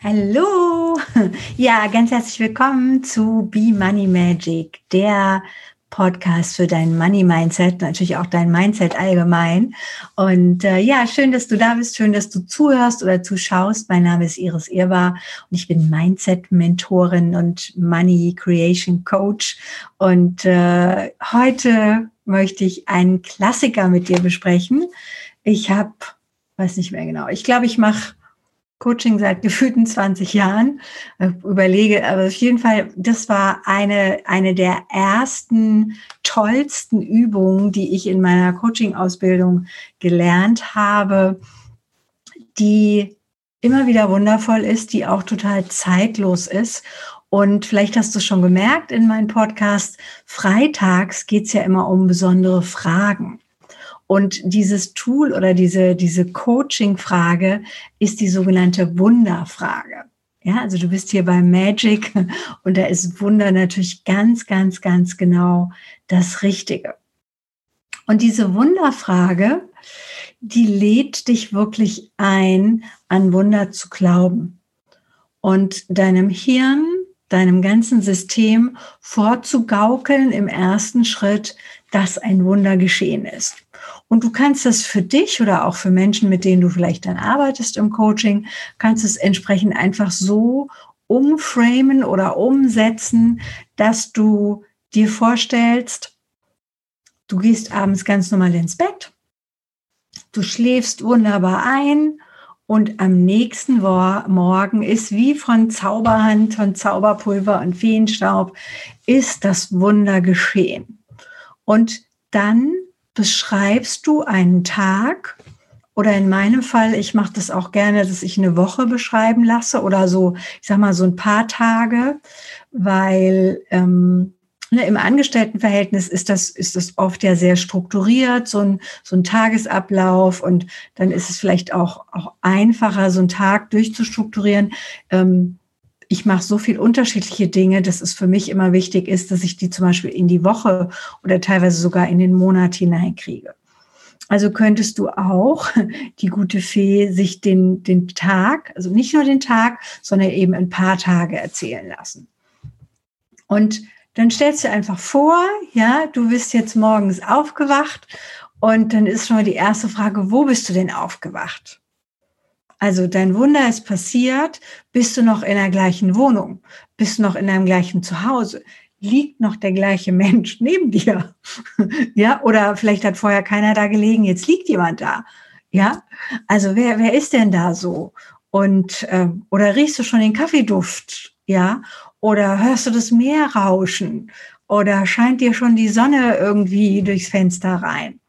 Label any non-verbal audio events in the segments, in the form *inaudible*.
Hallo! *laughs* Ja, ganz herzlich willkommen zu Be Money Magic, der Podcast für dein Money Mindset, natürlich auch dein Mindset allgemein. Und äh, ja, schön, dass du da bist, schön, dass du zuhörst oder zuschaust. Mein Name ist Iris Irbar und ich bin Mindset-Mentorin und Money Creation Coach. Und äh, heute möchte ich einen Klassiker mit dir besprechen. Ich habe, weiß nicht mehr genau, ich glaube, ich mache Coaching seit *laughs* gefühlten 20 Jahren. Ich überlege, aber auf jeden Fall, das war eine, eine der ersten tollsten Übungen, die ich in meiner Coaching-Ausbildung gelernt habe, die immer wieder wundervoll ist, die auch total zeitlos ist. Und vielleicht hast du schon gemerkt in meinem Podcast, freitags geht es ja immer um besondere Fragen. Und dieses Tool oder diese, diese Coaching-Frage ist die sogenannte Wunderfrage. Ja, also du bist hier bei Magic *laughs* und da ist Wunder natürlich ganz, ganz, ganz genau das Richtige. Und diese Wunderfrage, die lädt dich wirklich ein, an Wunder zu glauben und deinem Hirn, deinem ganzen System vorzugaukeln im ersten Schritt, dass ein Wunder geschehen ist. Und du kannst das für dich oder auch für Menschen, mit denen du vielleicht dann arbeitest im Coaching, kannst es entsprechend einfach so umframen oder umsetzen, dass du dir vorstellst, du gehst abends ganz normal ins Bett, du schläfst wunderbar ein und am nächsten Morgen ist wie von Zauberhand, von Zauberpulver und Feenstaub, ist das Wunder geschehen. Und dann beschreibst du einen Tag oder in meinem Fall, ich mache das auch gerne, dass ich eine Woche beschreiben lasse oder so, ich sag mal so ein paar Tage, weil ähm, ne, im Angestelltenverhältnis ist das, ist das oft ja sehr strukturiert, so ein, so ein Tagesablauf und dann ist es vielleicht auch, auch einfacher, so einen Tag durchzustrukturieren. Ähm, ich mache so viel unterschiedliche Dinge, dass es für mich immer wichtig ist, dass ich die zum Beispiel in die Woche oder teilweise sogar in den Monat hineinkriege. Also könntest du auch, die gute Fee, sich den, den Tag, also nicht nur den Tag, sondern eben ein paar Tage erzählen lassen. Und dann stellst du einfach vor, ja, du bist jetzt morgens aufgewacht und dann ist schon mal die erste Frage, wo bist du denn aufgewacht? Also dein Wunder ist passiert, bist du noch in der gleichen Wohnung, bist du noch in deinem gleichen Zuhause, liegt noch der gleiche Mensch *laughs* neben dir. *laughs* ja, oder vielleicht hat vorher keiner da gelegen, jetzt liegt jemand da. Ja, also wer, wer ist denn da so? Und äh, oder riechst du schon den Kaffeeduft? Ja, oder hörst du das Meer rauschen? Oder scheint dir schon die Sonne irgendwie durchs Fenster rein?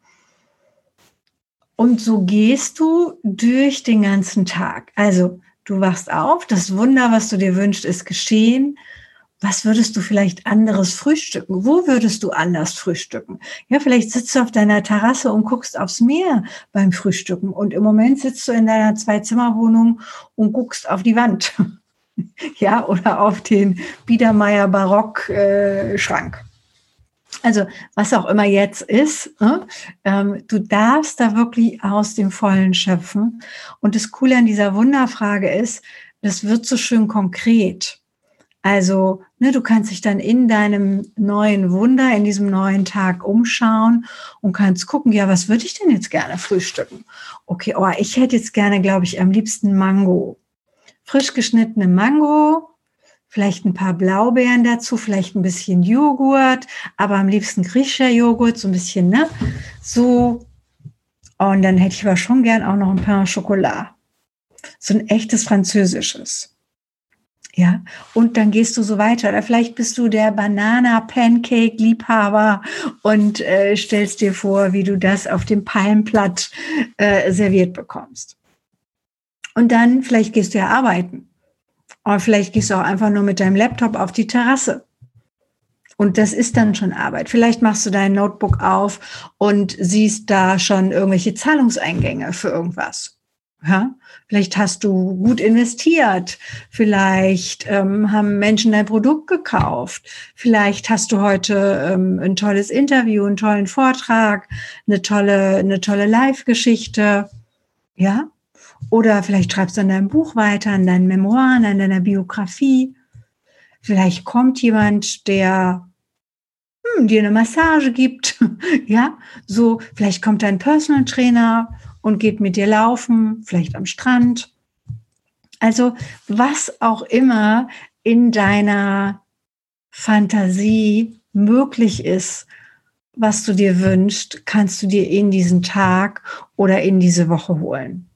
Und so gehst du durch den ganzen Tag. Also du wachst auf, das Wunder, was du dir wünschst, ist geschehen. Was würdest du vielleicht anderes frühstücken? Wo würdest du anders frühstücken? Ja, vielleicht sitzt du auf deiner Terrasse und guckst aufs Meer beim Frühstücken. Und im Moment sitzt du in deiner Zwei-Zimmer-Wohnung und guckst auf die Wand. *laughs* ja, oder auf den Biedermeier Barock-Schrank. Äh, also was auch immer jetzt ist, ähm, du darfst da wirklich aus dem Vollen schöpfen. Und das Coole an dieser Wunderfrage ist, das wird so schön konkret. Also, ne, du kannst dich dann in deinem neuen Wunder, in diesem neuen Tag umschauen und kannst gucken, ja, was würde ich denn jetzt gerne frühstücken? Okay, oh, ich hätte jetzt gerne, glaube ich, am liebsten Mango. Frisch geschnittene Mango, vielleicht ein paar Blaubeeren dazu, vielleicht ein bisschen Joghurt, aber am liebsten griechischer Joghurt, so ein bisschen, ne? So. Und dann hätte ich aber schon gern auch noch ein paar Schokolade. So ein echtes französisches. Ja, und dann gehst du so weiter. Oder vielleicht bist du der Banana-Pancake-Liebhaber und äh, stellst dir vor, wie du das auf dem Palmblatt äh, serviert bekommst. Und dann vielleicht gehst du ja arbeiten. Aber vielleicht gehst du auch einfach nur mit deinem Laptop auf die Terrasse. Und das ist dann schon Arbeit. Vielleicht machst du dein Notebook auf und siehst da schon irgendwelche Zahlungseingänge für irgendwas. Ja? Vielleicht hast du gut investiert. Vielleicht ähm, haben Menschen dein Produkt gekauft. Vielleicht hast du heute ähm, ein tolles Interview, einen tollen Vortrag, eine tolle, eine tolle Live-Geschichte. Ja? Oder vielleicht schreibst du an deinem Buch weiter, an deinen Memoiren, an deiner Biografie. Vielleicht kommt jemand, der hm, dir eine Massage gibt. *laughs* ja, so, vielleicht kommt dein Personal Trainer und geht mit dir laufen, vielleicht am Strand. Also, was auch immer in deiner Fantasie möglich ist, was du dir wünschst, kannst du dir in diesen Tag oder in diese Woche holen.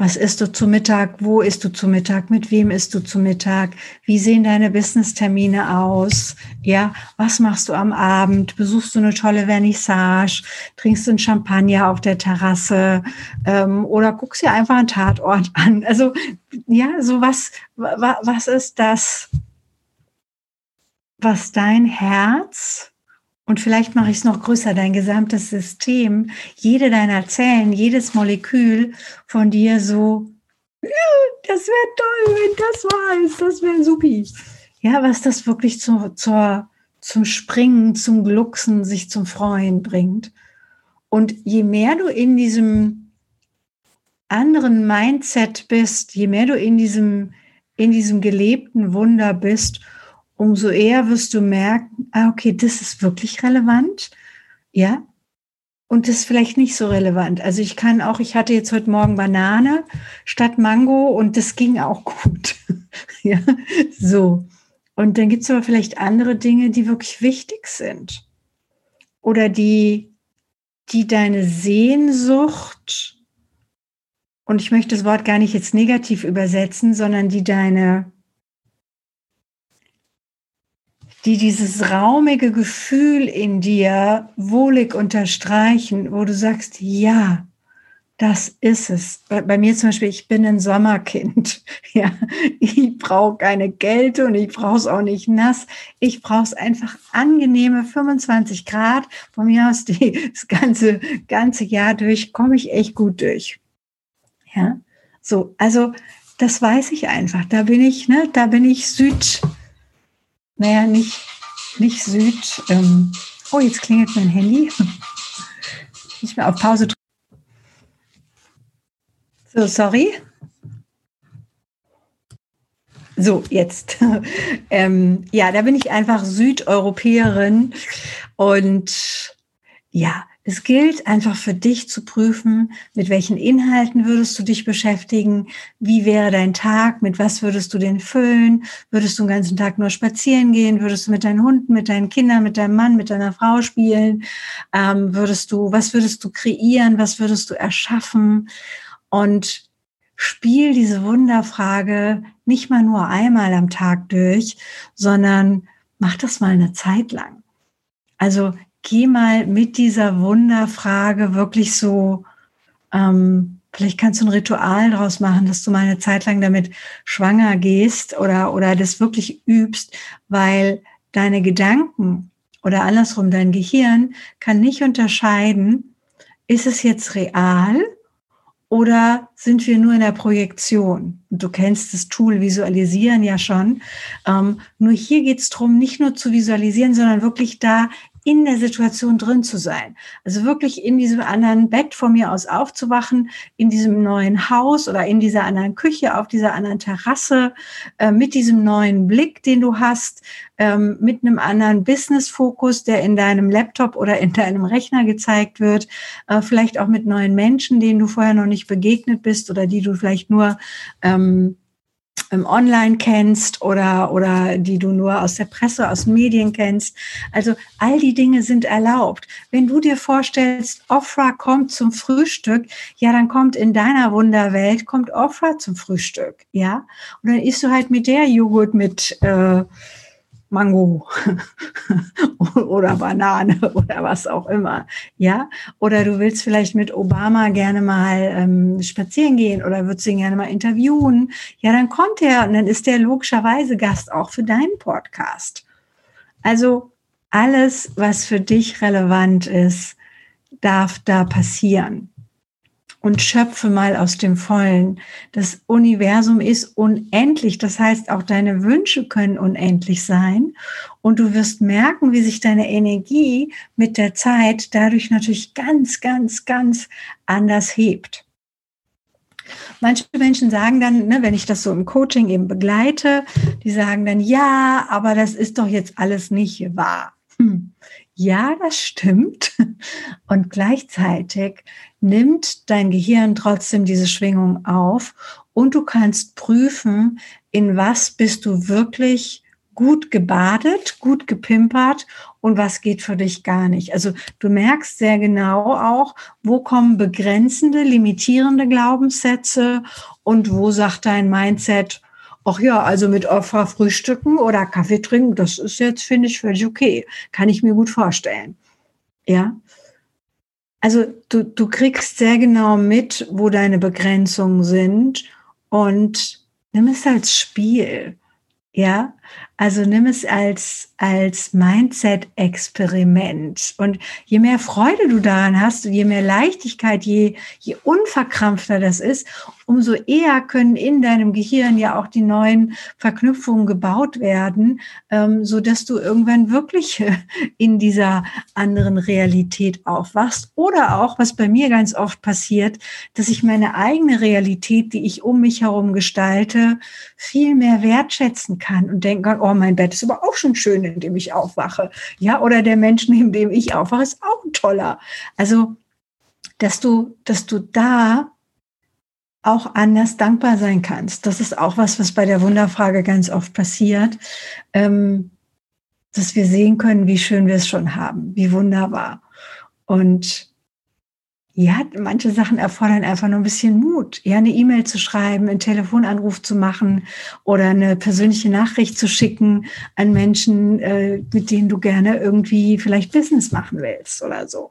Was isst du zu Mittag? Wo isst du zu Mittag? Mit wem isst du zu Mittag? Wie sehen deine Business-Termine aus? Ja, was machst du am Abend? Besuchst du eine tolle Vernissage? Trinkst du ein Champagner auf der Terrasse? Ähm, oder guckst dir einfach einen Tatort *laughs* an? Also, ja, so was, was ist das, was dein Herz und vielleicht mache ich es noch größer, dein gesamtes System, jede deiner Zellen, jedes Molekül von dir so, ja, das wäre toll, wenn das wahr ist, das wäre supi. Ja, was das wirklich zu, zur, zum Springen, zum Glucksen, sich zum Freuen bringt. Und je mehr du in diesem anderen Mindset bist, je mehr du in diesem, in diesem gelebten Wunder bist, umso eher wirst du merken, ah, okay, das ist wirklich relevant. Ja. Und das ist vielleicht nicht so relevant. Also ich kann auch, ich hatte jetzt heute Morgen Banane statt Mango und das ging auch *laughs* gut. ja, so. Und dann gibt es aber vielleicht andere Dinge, die wirklich wichtig sind. Oder die, die deine Sehnsucht, und ich möchte das Wort gar nicht jetzt negativ übersetzen, sondern die deine die dieses raumige Gefühl in dir wohlig unterstreichen, wo du sagst, ja, das ist es. Bei, bei mir zum Beispiel, ich bin ein Sommerkind. *laughs* Ja, ich brauche keine Kälte und ich brauche es auch nicht nass. Ich brauche es einfach angenehme 25 Grad. Von mir aus die, das ganze, ganze Jahr durch komme ich echt gut durch. Ja, so, also das weiß ich einfach. Da bin ich, ne, da bin ich Süd, naja, nicht, nicht Süd. Ähm, oh, jetzt klingelt mein Handy. Nicht mehr auf Pause drücken. So, sorry. So, jetzt. *laughs* ähm, ja, da bin ich einfach Südeuropäerin und ja, es gilt einfach für dich zu prüfen, mit welchen Inhalten würdest du dich beschäftigen, wie wäre dein Tag, mit was würdest du den füllen, würdest du den ganzen Tag nur spazieren gehen, würdest du mit deinen Hunden, mit deinen Kindern, mit deinem Mann, mit deiner Frau spielen, ähm, würdest du, was würdest du kreieren, was würdest du erschaffen? Und spiel diese Wunderfrage nicht mal nur einmal am Tag durch, sondern mach das mal eine Zeit lang. Also geh mal mit dieser Wunderfrage wirklich so, ähm, vielleicht kannst du ein Ritual draus machen, dass du mal eine Zeit lang damit schwanger gehst oder, oder das wirklich übst, weil deine Gedanken oder andersrum dein Gehirn kann nicht unterscheiden, ist es jetzt real oder sind wir nur in der Projektion? Du kennst das Tool Visualisieren ja schon. Ähm, nur hier geht es darum, nicht nur zu visualisieren, sondern wirklich da in der Situation drin zu sein. Also wirklich in diesem anderen Bett von mir aus aufzuwachen, in diesem neuen Haus oder in dieser anderen Küche, auf dieser anderen Terrasse, äh, mit diesem neuen Blick, den du hast, ähm, mit einem anderen Business-Fokus, der in deinem Laptop oder in deinem Rechner gezeigt wird, äh, vielleicht auch mit neuen Menschen, denen du vorher noch nicht begegnet bist oder die du vielleicht nur ähm, online kennst oder, oder die du nur aus der Presse, aus Medien kennst. Also all die Dinge sind erlaubt. Wenn du dir vorstellst, Ofra kommt zum Frühstück, ja, dann kommt in deiner Wunderwelt, kommt Ofra zum Frühstück, ja. Und dann isst du halt mit der Joghurt mit, äh, Mango *laughs* oder Banane *laughs* oder was auch immer, ja? Oder du willst vielleicht mit Obama gerne mal ähm, spazieren gehen oder würdest ihn gerne mal interviewen, ja, dann kommt er und dann ist der logischerweise Gast auch für deinen Podcast. Also alles, was für dich relevant ist, darf da passieren und schöpfe mal aus dem Vollen. Das Universum ist unendlich. Das heißt, auch deine Wünsche können unendlich sein. Und du wirst merken, wie sich deine Energie mit der Zeit dadurch natürlich ganz, ganz, ganz anders hebt. Manche Menschen sagen dann, ne, wenn ich das so im Coaching eben begleite, die sagen dann, ja, aber das ist doch jetzt alles nicht wahr. Hm. Ja, das stimmt. Und gleichzeitig nimmt dein Gehirn trotzdem diese Schwingung auf und du kannst prüfen, in was bist du wirklich gut gebadet, gut gepimpert und was geht für dich gar nicht. Also du merkst sehr genau auch, wo kommen begrenzende, limitierende Glaubenssätze und wo sagt dein Mindset, ach ja, also mit Opfer frühstücken oder Kaffee trinken, das ist jetzt, finde ich, völlig okay. Kann ich mir gut vorstellen. Ja. Also du, du kriegst sehr genau mit, wo deine Begrenzungen sind und nimm es als Spiel. Ja, also nimm es als, als Mindset-Experiment. Und je mehr Freude du daran hast, je mehr Leichtigkeit, je, je unverkrampfter das ist, umso eher können in deinem Gehirn ja auch die neuen Verknüpfungen gebaut werden, ähm, so du irgendwann wirklich *laughs* in dieser anderen Realität aufwachst. Oder auch, was bei mir ganz oft passiert, dass ich meine eigene Realität, die ich um mich herum gestalte, viel mehr wertschätzen kann und denken kann, oh, mein Bett ist aber auch schon schön, in dem ich aufwache. Ja, oder der Mensch, neben dem ich aufwache, ist auch toller. Also, dass du, dass du da auch anders dankbar sein kannst. Das ist auch was, was bei der Wunderfrage ganz oft passiert, ähm, dass wir sehen können, wie schön wir es schon haben, wie wunderbar. Und ja, manche Sachen erfordern einfach nur ein bisschen Mut. Ja, eine E-Mail zu schreiben, einen Telefonanruf zu machen oder eine persönliche Nachricht zu schicken an Menschen, äh, mit denen du gerne irgendwie vielleicht Business machen willst oder so.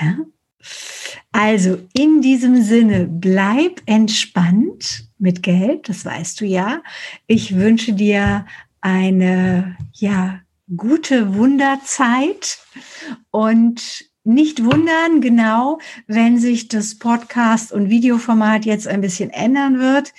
Ja? Also in diesem Sinne, bleib entspannt mit Geld, das weißt du ja. Ich wünsche dir eine, ja, gute Wunderzeit und nicht wundern, genau, wenn sich das Podcast- und Videoformat jetzt ein bisschen ändern wird.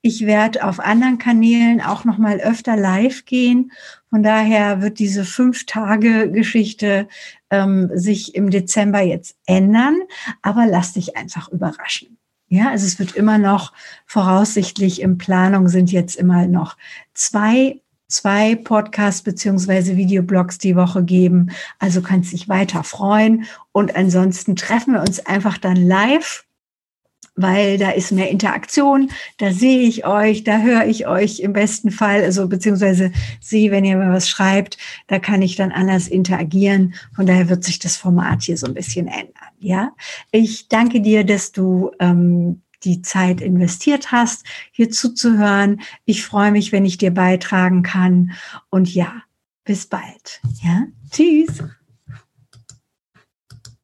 Ich werde auf anderen Kanälen auch noch mal öfter live gehen. Von daher wird diese fünf Tage Geschichte ähm, sich im Dezember jetzt ändern. Aber lass dich einfach überraschen. Ja, also es wird immer noch voraussichtlich in Planung sind jetzt immer noch zwei zwei Podcasts beziehungsweise Videoblogs die Woche geben. Also kannst dich weiter freuen. Und ansonsten treffen wir uns einfach dann live weil da ist mehr Interaktion, da sehe ich euch, da höre ich euch im besten Fall, also beziehungsweise sehe, wenn ihr mir was schreibt, da kann ich dann anders interagieren. Von daher wird sich das Format hier so ein bisschen ändern. Ja, ich danke dir, dass du ähm, die Zeit investiert hast, hier zuzuhören. Ich freue mich, wenn ich dir beitragen kann. Und ja, bis bald. Ja, tschüss.